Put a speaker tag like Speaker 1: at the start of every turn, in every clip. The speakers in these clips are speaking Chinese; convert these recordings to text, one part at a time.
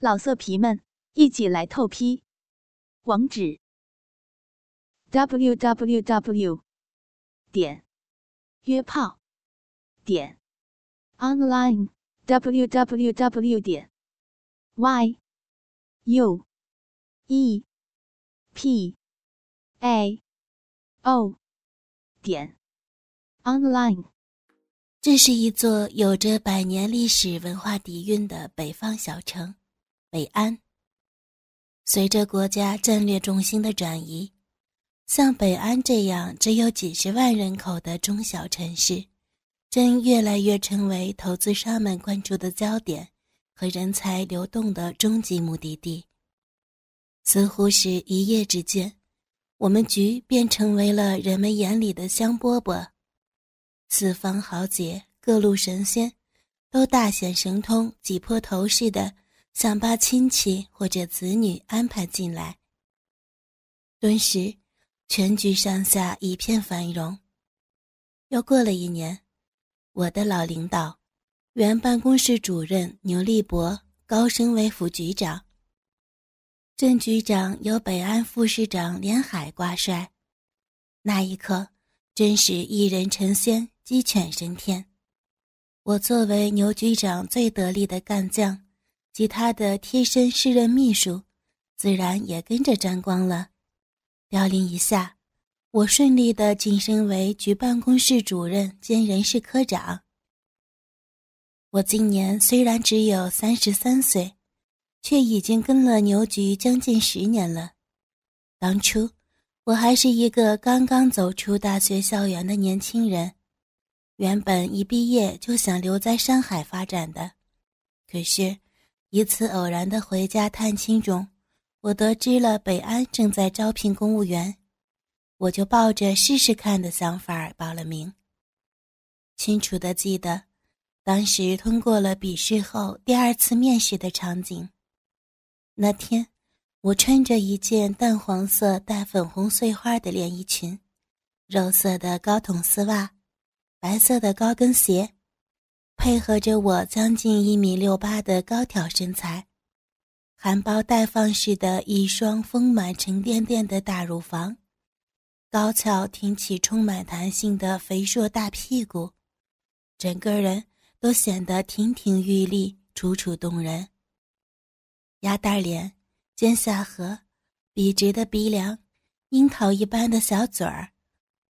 Speaker 1: 老色皮们，一起来透批！网址：w w w 点约炮点 online w w w 点 y u e p a o 点 online。
Speaker 2: 这是一座有着百年历史文化底蕴的北方小城。北安。随着国家战略重心的转移，像北安这样只有几十万人口的中小城市，正越来越成为投资商们关注的焦点和人才流动的终极目的地。似乎是一夜之间，我们局便成为了人们眼里的香饽饽，四方豪杰、各路神仙，都大显神通，挤破头似的。想把亲戚或者子女安排进来，顿时全局上下一片繁荣。又过了一年，我的老领导，原办公室主任牛立博高升为副局长。郑局长由北安副市长连海挂帅，那一刻真是一人成仙，鸡犬升天。我作为牛局长最得力的干将。及他的贴身侍任秘书，自然也跟着沾光了。调令一下，我顺利的晋升为局办公室主任兼人事科长。我今年虽然只有三十三岁，却已经跟了牛局将近十年了。当初我还是一个刚刚走出大学校园的年轻人，原本一毕业就想留在上海发展的，可是。一次偶然的回家探亲中，我得知了北安正在招聘公务员，我就抱着试试看的想法报了名。清楚的记得，当时通过了笔试后第二次面试的场景。那天，我穿着一件淡黄色带粉红碎花的连衣裙，肉色的高筒丝袜，白色的高跟鞋。配合着我将近一米六八的高挑身材，含苞待放似的一双丰满沉甸甸的大乳房，高翘挺起充满弹性的肥硕大屁股，整个人都显得亭亭玉立、楚楚动人。鸭蛋脸、尖下颌、笔直的鼻梁、樱桃一般的小嘴儿，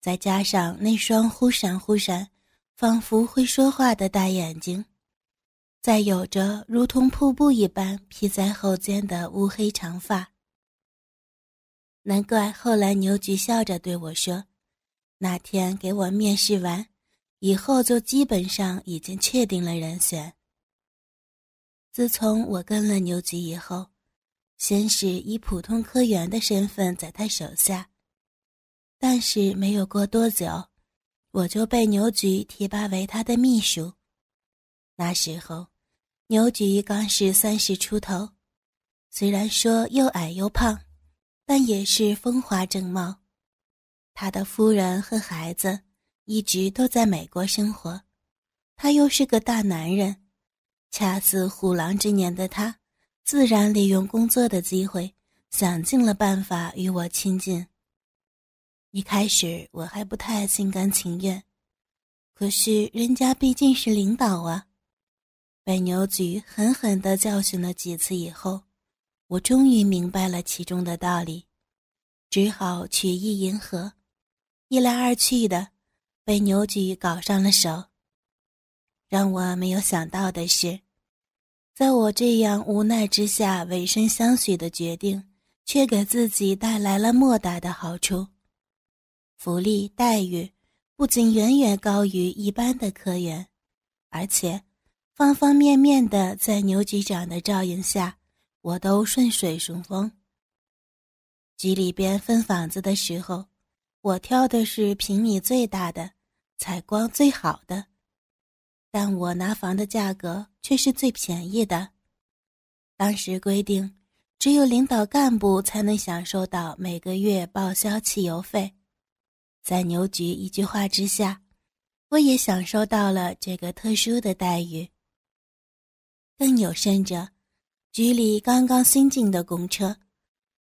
Speaker 2: 再加上那双忽闪忽闪。仿佛会说话的大眼睛，再有着如同瀑布一般披在后肩的乌黑长发。难怪后来牛局笑着对我说：“那天给我面试完，以后就基本上已经确定了人选。”自从我跟了牛局以后，先是以普通科员的身份在他手下，但是没有过多久。我就被牛局提拔为他的秘书。那时候，牛局刚是三十出头，虽然说又矮又胖，但也是风华正茂。他的夫人和孩子一直都在美国生活，他又是个大男人，恰似虎狼之年的他，自然利用工作的机会，想尽了办法与我亲近。一开始我还不太心甘情愿，可是人家毕竟是领导啊。被牛局狠狠地教训了几次以后，我终于明白了其中的道理，只好曲意迎合。一来二去的，被牛局搞上了手。让我没有想到的是，在我这样无奈之下委身相许的决定，却给自己带来了莫大的好处。福利待遇不仅远远高于一般的科员，而且方方面面的在牛局长的照应下，我都顺水顺风。局里边分房子的时候，我挑的是平米最大的、采光最好的，但我拿房的价格却是最便宜的。当时规定，只有领导干部才能享受到每个月报销汽油费。在牛局一句话之下，我也享受到了这个特殊的待遇。更有甚者，局里刚刚新进的公车，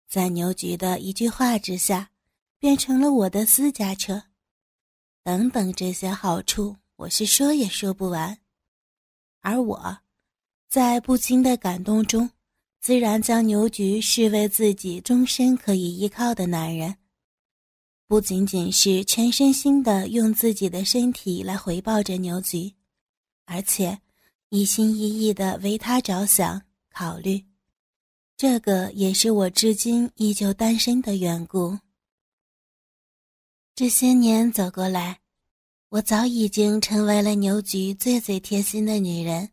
Speaker 2: 在牛局的一句话之下，变成了我的私家车。等等这些好处，我是说也说不完。而我，在不禁的感动中，自然将牛局视为自己终身可以依靠的男人。不仅仅是全身心的用自己的身体来回报着牛局，而且一心一意的为他着想考虑，这个也是我至今依旧单身的缘故。这些年走过来，我早已经成为了牛局最最贴心的女人，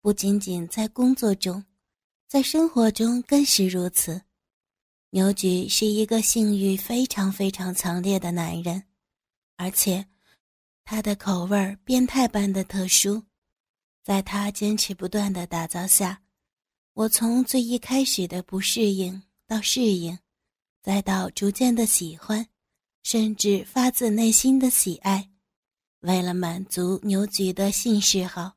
Speaker 2: 不仅仅在工作中，在生活中更是如此。牛菊是一个性欲非常非常强烈的男人，而且他的口味变态般的特殊。在他坚持不断的打造下，我从最一开始的不适应到适应，再到逐渐的喜欢，甚至发自内心的喜爱。为了满足牛菊的性嗜好，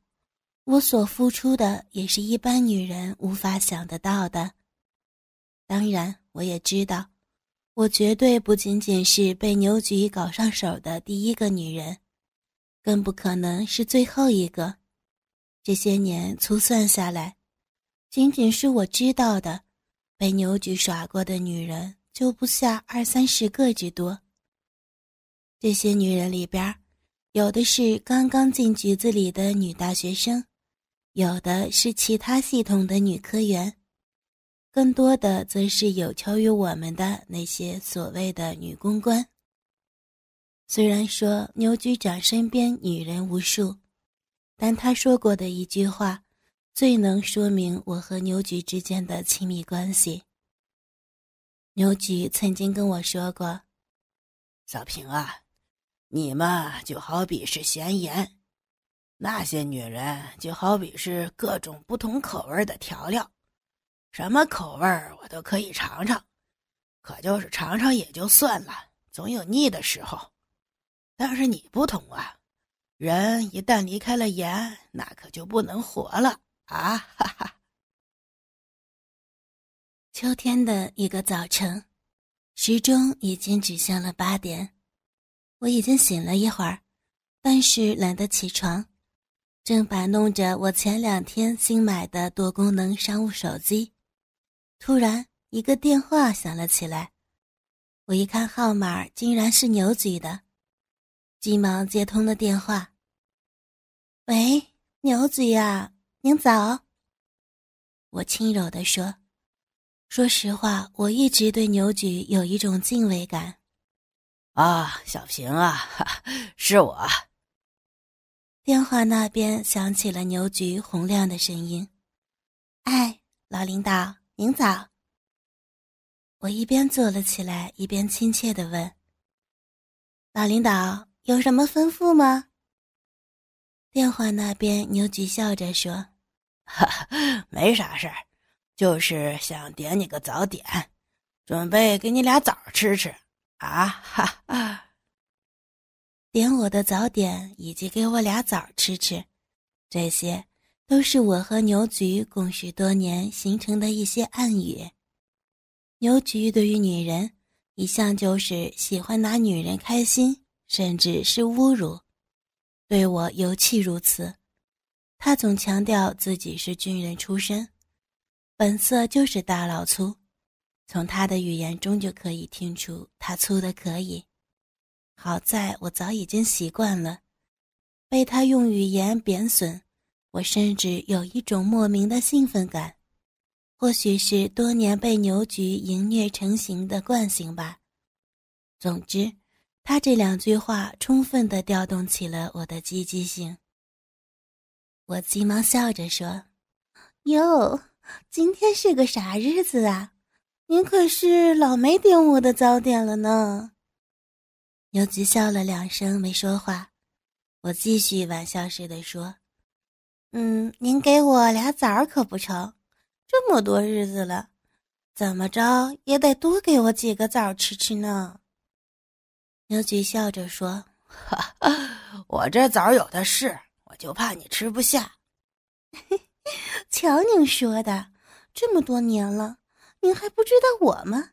Speaker 2: 我所付出的也是一般女人无法想得到的。当然。我也知道，我绝对不仅仅是被牛菊搞上手的第一个女人，更不可能是最后一个。这些年粗算下来，仅仅是我知道的，被牛菊耍过的女人就不下二三十个之多。这些女人里边，有的是刚刚进局子里的女大学生，有的是其他系统的女科员。更多的则是有求于我们的那些所谓的女公关。虽然说牛局长身边女人无数，但他说过的一句话，最能说明我和牛局之间的亲密关系。牛局曾经跟我说过：“
Speaker 3: 小平啊，你嘛就好比是咸盐，那些女人就好比是各种不同口味的调料。”什么口味儿我都可以尝尝，可就是尝尝也就算了，总有腻的时候。但是你不同啊，人一旦离开了盐，那可就不能活了啊！哈哈。
Speaker 2: 秋天的一个早晨，时钟已经指向了八点，我已经醒了一会儿，但是懒得起床，正摆弄着我前两天新买的多功能商务手机。突然，一个电话响了起来。我一看号码，竟然是牛局的，急忙接通了电话。“喂，牛局呀，您早。”我轻柔地说。说实话，我一直对牛局有一种敬畏感。
Speaker 3: 啊，小平啊，是我。
Speaker 2: 电话那边响起了牛局洪亮的声音：“哎，老领导。”明早。我一边坐了起来，一边亲切的问：“老领导有什么吩咐吗？”电话那边，牛菊笑着说：“
Speaker 3: 哈，没啥事儿，就是想点你个早点，准备给你俩枣吃吃啊！哈啊，
Speaker 2: 点我的早点，以及给我俩枣吃吃，这些。”都是我和牛菊共事多年形成的一些暗语。牛菊对于女人一向就是喜欢拿女人开心，甚至是侮辱，对我尤其如此。他总强调自己是军人出身，本色就是大老粗，从他的语言中就可以听出他粗的可以。好在我早已经习惯了，被他用语言贬损。我甚至有一种莫名的兴奋感，或许是多年被牛局淫虐成型的惯性吧。总之，他这两句话充分的调动起了我的积极性。我急忙笑着说：“哟，今天是个啥日子啊？您可是老没点我的早点了呢。”牛菊笑了两声，没说话。我继续玩笑似的说。嗯，您给我俩枣可不成？这么多日子了，怎么着也得多给我几个枣吃吃呢。牛菊笑着说：“，
Speaker 3: 我这枣有的是，我就怕你吃不下。
Speaker 2: 瞧您说的，这么多年了，您还不知道我吗？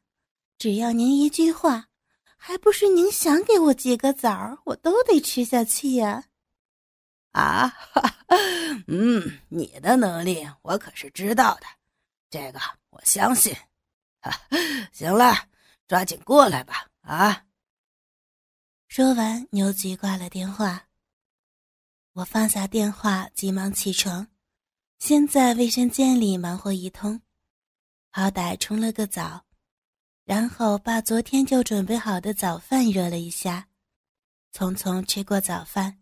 Speaker 2: 只要您一句话，还不是您想给我几个枣，我都得吃下去呀？
Speaker 3: 啊嗯，你的能力我可是知道的，这个我相信。行了，抓紧过来吧！啊！
Speaker 2: 说完，牛局挂了电话。我放下电话，急忙起床，先在卫生间里忙活一通，好歹冲了个澡，然后把昨天就准备好的早饭热了一下，匆匆吃过早饭。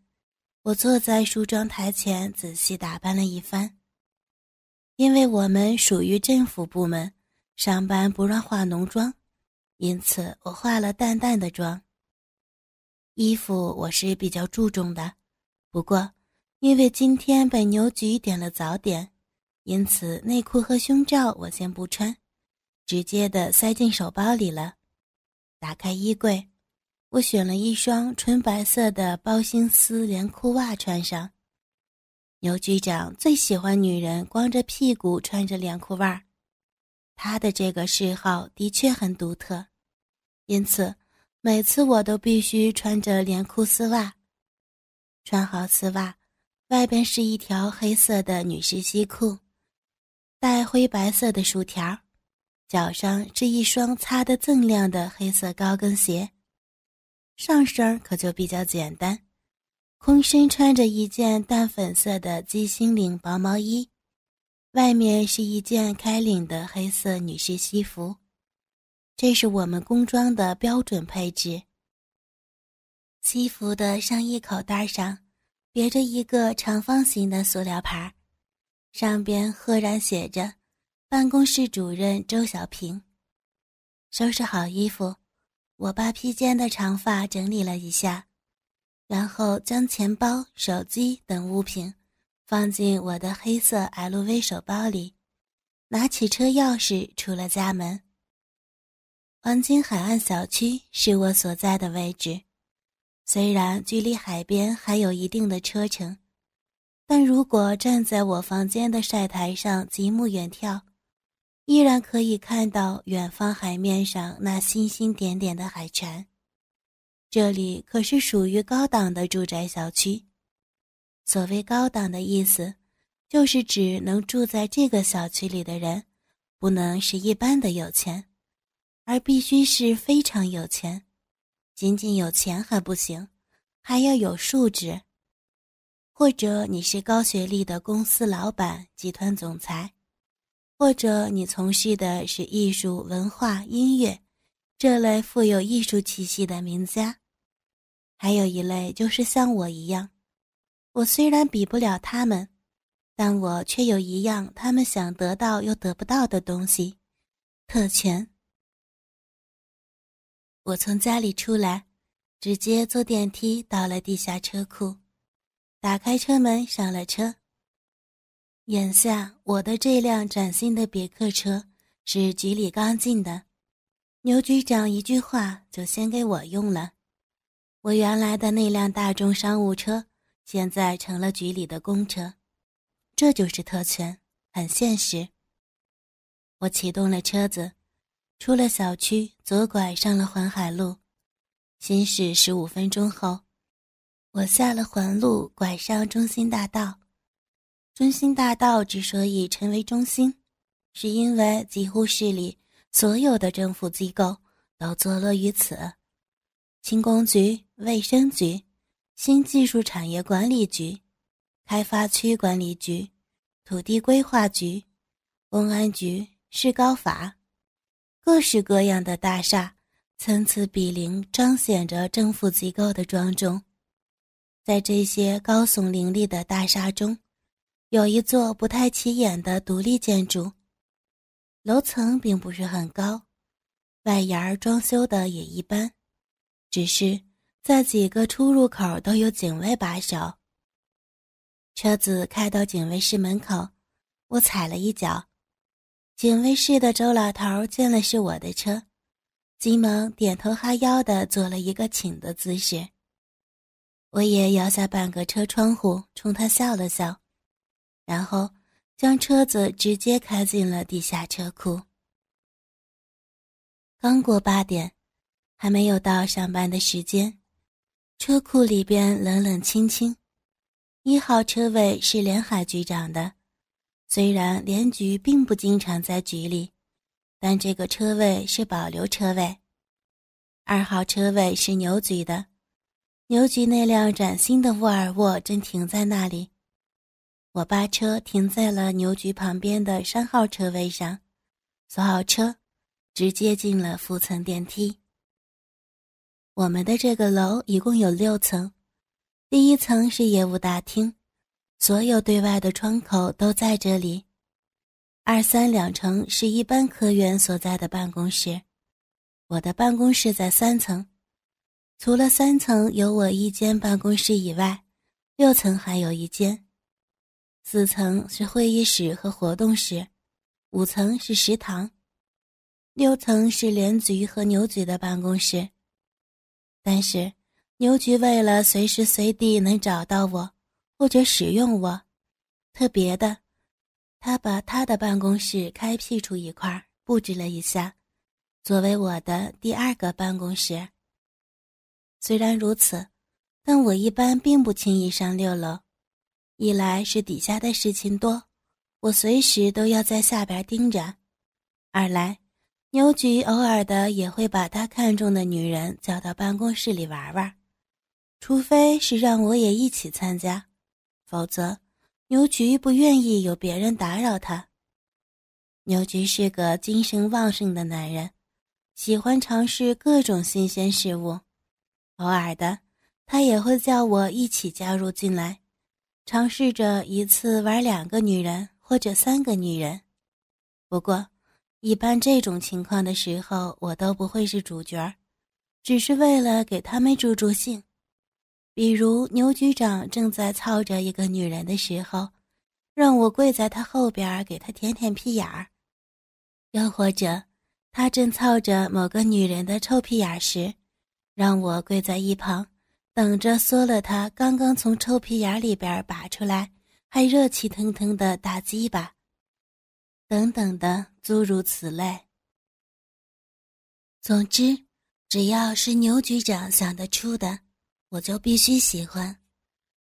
Speaker 2: 我坐在梳妆台前，仔细打扮了一番。因为我们属于政府部门，上班不让化浓妆，因此我化了淡淡的妆。衣服我是比较注重的，不过因为今天被牛局点了早点，因此内裤和胸罩我先不穿，直接的塞进手包里了。打开衣柜。我选了一双纯白色的包心丝连裤袜穿上。牛局长最喜欢女人光着屁股穿着连裤袜，他的这个嗜好的确很独特，因此每次我都必须穿着连裤丝袜。穿好丝袜，外边是一条黑色的女士西裤，带灰白色的竖条，脚上是一双擦得锃亮的黑色高跟鞋。上身可就比较简单，空身穿着一件淡粉色的鸡心领薄毛衣，外面是一件开领的黑色女士西服，这是我们工装的标准配置。西服的上衣口袋上别着一个长方形的塑料牌，上边赫然写着“办公室主任周小平”。收拾好衣服。我把披肩的长发整理了一下，然后将钱包、手机等物品放进我的黑色 LV 手包里，拿起车钥匙出了家门。黄金海岸小区是我所在的位置，虽然距离海边还有一定的车程，但如果站在我房间的晒台上极目远眺。依然可以看到远方海面上那星星点点的海船。这里可是属于高档的住宅小区。所谓高档的意思，就是指能住在这个小区里的人，不能是一般的有钱，而必须是非常有钱。仅仅有钱还不行，还要有素质。或者你是高学历的公司老板、集团总裁。或者你从事的是艺术、文化、音乐这类富有艺术气息的名家，还有一类就是像我一样，我虽然比不了他们，但我却有一样他们想得到又得不到的东西——特权。我从家里出来，直接坐电梯到了地下车库，打开车门上了车。眼下我的这辆崭新的别克车是局里刚进的，牛局长一句话就先给我用了。我原来的那辆大众商务车现在成了局里的公车，这就是特权，很现实。我启动了车子，出了小区，左拐上了环海路。行驶十五分钟后，我下了环路，拐上中心大道。中心大道之所以成为中心，是因为几乎市里所有的政府机构都坐落于此：轻工局、卫生局、新技术产业管理局、开发区管理局、土地规划局、公安局、市高法，各式各样的大厦参差比邻，彰显着政府机构的庄重。在这些高耸林立的大厦中，有一座不太起眼的独立建筑，楼层并不是很高，外檐装修的也一般，只是在几个出入口都有警卫把守。车子开到警卫室门口，我踩了一脚，警卫室的周老头见了是我的车，急忙点头哈腰的做了一个请的姿势。我也摇下半个车窗户，冲他笑了笑。然后将车子直接开进了地下车库。刚过八点，还没有到上班的时间，车库里边冷冷清清。一号车位是连海局长的，虽然连局并不经常在局里，但这个车位是保留车位。二号车位是牛局的。牛局那辆崭新的沃尔沃正停在那里，我把车停在了牛局旁边的三号车位上，锁好车，直接进了负层电梯。我们的这个楼一共有六层，第一层是业务大厅，所有对外的窗口都在这里。二三两层是一般科员所在的办公室，我的办公室在三层。除了三层有我一间办公室以外，六层还有一间。四层是会议室和活动室，五层是食堂，六层是连局和牛局的办公室。但是牛局为了随时随地能找到我或者使用我，特别的，他把他的办公室开辟出一块，布置了一下，作为我的第二个办公室。虽然如此，但我一般并不轻易上六楼。一来是底下的事情多，我随时都要在下边盯着；二来，牛局偶尔的也会把他看中的女人叫到办公室里玩玩，除非是让我也一起参加，否则牛局不愿意有别人打扰他。牛局是个精神旺盛的男人，喜欢尝试各种新鲜事物。偶尔的，他也会叫我一起加入进来，尝试着一次玩两个女人或者三个女人。不过，一般这种情况的时候，我都不会是主角，只是为了给他们助助兴。比如牛局长正在操着一个女人的时候，让我跪在他后边给他舔舔屁眼儿；又或者他正操着某个女人的臭屁眼时。让我跪在一旁，等着缩了他刚刚从臭屁眼里边拔出来还热气腾腾的大鸡巴，等等的诸如此类。总之，只要是牛局长想得出的，我就必须喜欢。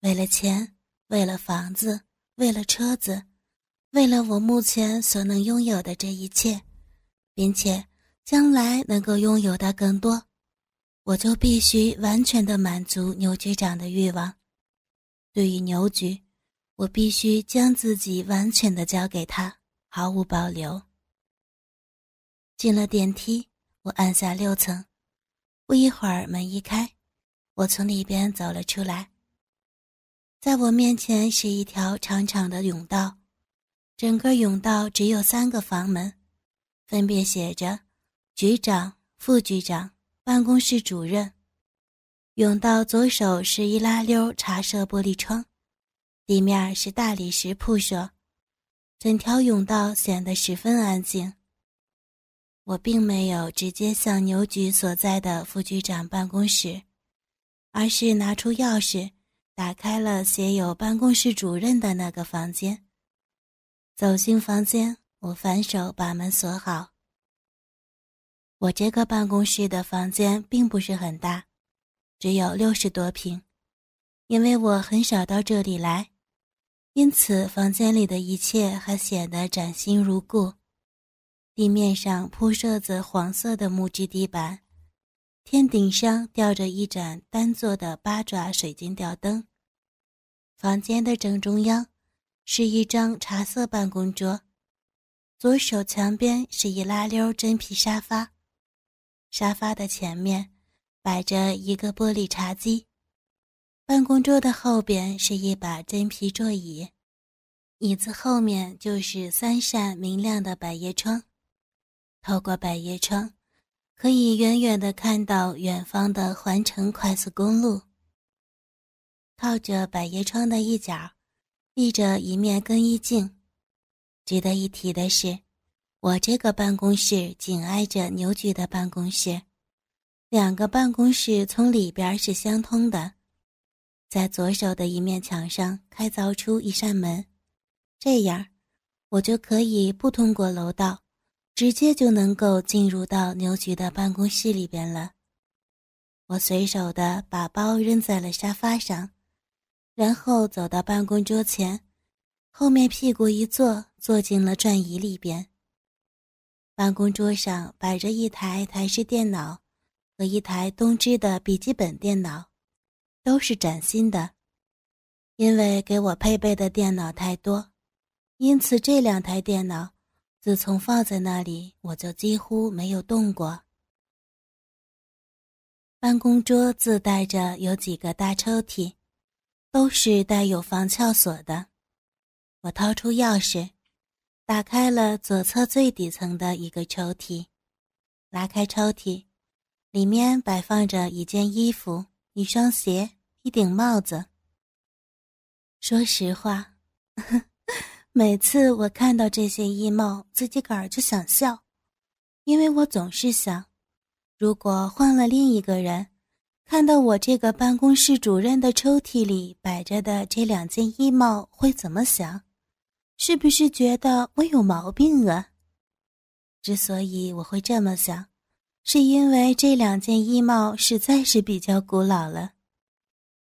Speaker 2: 为了钱，为了房子，为了车子，为了我目前所能拥有的这一切，并且将来能够拥有的更多。我就必须完全的满足牛局长的欲望。对于牛局，我必须将自己完全的交给他，毫无保留。进了电梯，我按下六层，不一会儿门一开，我从里边走了出来。在我面前是一条长长的甬道，整个甬道只有三个房门，分别写着“局长”“副局长”。办公室主任，甬道左手是一拉溜茶色玻璃窗，地面是大理石铺设，整条甬道显得十分安静。我并没有直接向牛局所在的副局长办公室，而是拿出钥匙，打开了写有办公室主任的那个房间。走进房间，我反手把门锁好。我这个办公室的房间并不是很大，只有六十多平。因为我很少到这里来，因此房间里的一切还显得崭新如故。地面上铺设着黄色的木质地板，天顶上吊着一盏单座的八爪水晶吊灯。房间的正中央是一张茶色办公桌，左手墙边是一拉溜真皮沙发。沙发的前面摆着一个玻璃茶几，办公桌的后边是一把真皮座椅，椅子后面就是三扇明亮的百叶窗。透过百叶窗，可以远远的看到远方的环城快速公路。靠着百叶窗的一角，立着一面更衣镜。值得一提的是。我这个办公室紧挨着牛局的办公室，两个办公室从里边是相通的，在左手的一面墙上开凿出一扇门，这样我就可以不通过楼道，直接就能够进入到牛局的办公室里边了。我随手的把包扔在了沙发上，然后走到办公桌前，后面屁股一坐，坐进了转椅里边。办公桌上摆着一台台式电脑和一台东芝的笔记本电脑，都是崭新的。因为给我配备的电脑太多，因此这两台电脑自从放在那里，我就几乎没有动过。办公桌自带着有几个大抽屉，都是带有防撬锁的。我掏出钥匙。打开了左侧最底层的一个抽屉，拉开抽屉，里面摆放着一件衣服、一双鞋、一顶帽子。说实话，每次我看到这些衣帽，自己个儿就想笑，因为我总是想，如果换了另一个人，看到我这个办公室主任的抽屉里摆着的这两件衣帽，会怎么想？是不是觉得我有毛病啊？之所以我会这么想，是因为这两件衣帽实在是比较古老了。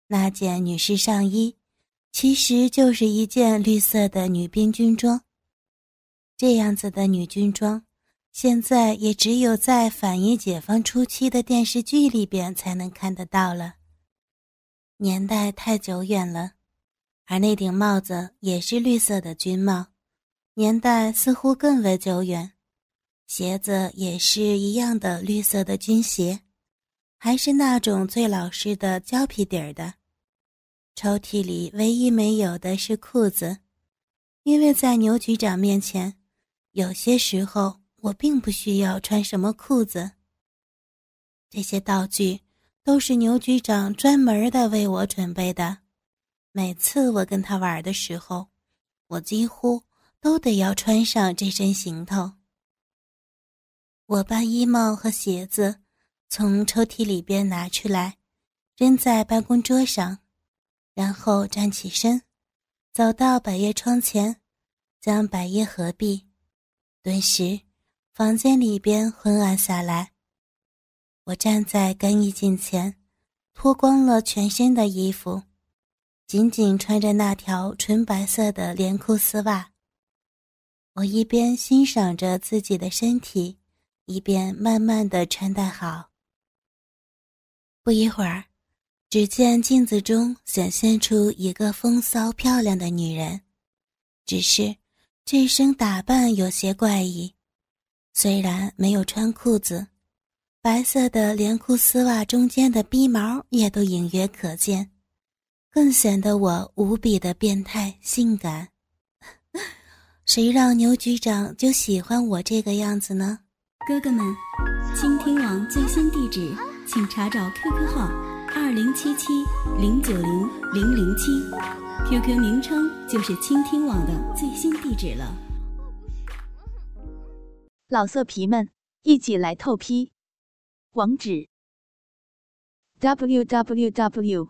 Speaker 2: 那件女士上衣，其实就是一件绿色的女兵军装。这样子的女军装，现在也只有在反映解放初期的电视剧里边才能看得到了。年代太久远了。而那顶帽子也是绿色的军帽，年代似乎更为久远。鞋子也是一样的绿色的军鞋，还是那种最老式的胶皮底儿的。抽屉里唯一没有的是裤子，因为在牛局长面前，有些时候我并不需要穿什么裤子。这些道具都是牛局长专门的为我准备的。每次我跟他玩的时候，我几乎都得要穿上这身行头。我把衣帽和鞋子从抽屉里边拿出来，扔在办公桌上，然后站起身，走到百叶窗前，将百叶合闭。顿时，房间里边昏暗下来。我站在更衣镜前，脱光了全身的衣服。仅仅穿着那条纯白色的连裤丝袜，我一边欣赏着自己的身体，一边慢慢的穿戴好。不一会儿，只见镜子中显现出一个风骚漂亮的女人，只是这身打扮有些怪异。虽然没有穿裤子，白色的连裤丝袜中间的逼毛也都隐约可见。更显得我无比的变态性感。谁让牛局长就喜欢我这个样子呢？
Speaker 4: 哥哥们，倾听网最新地址，请查找 QQ 号二零七七零九零零零七，QQ 名称就是倾听网的最新地址了。
Speaker 1: 老色皮们，一起来透批，网址：www。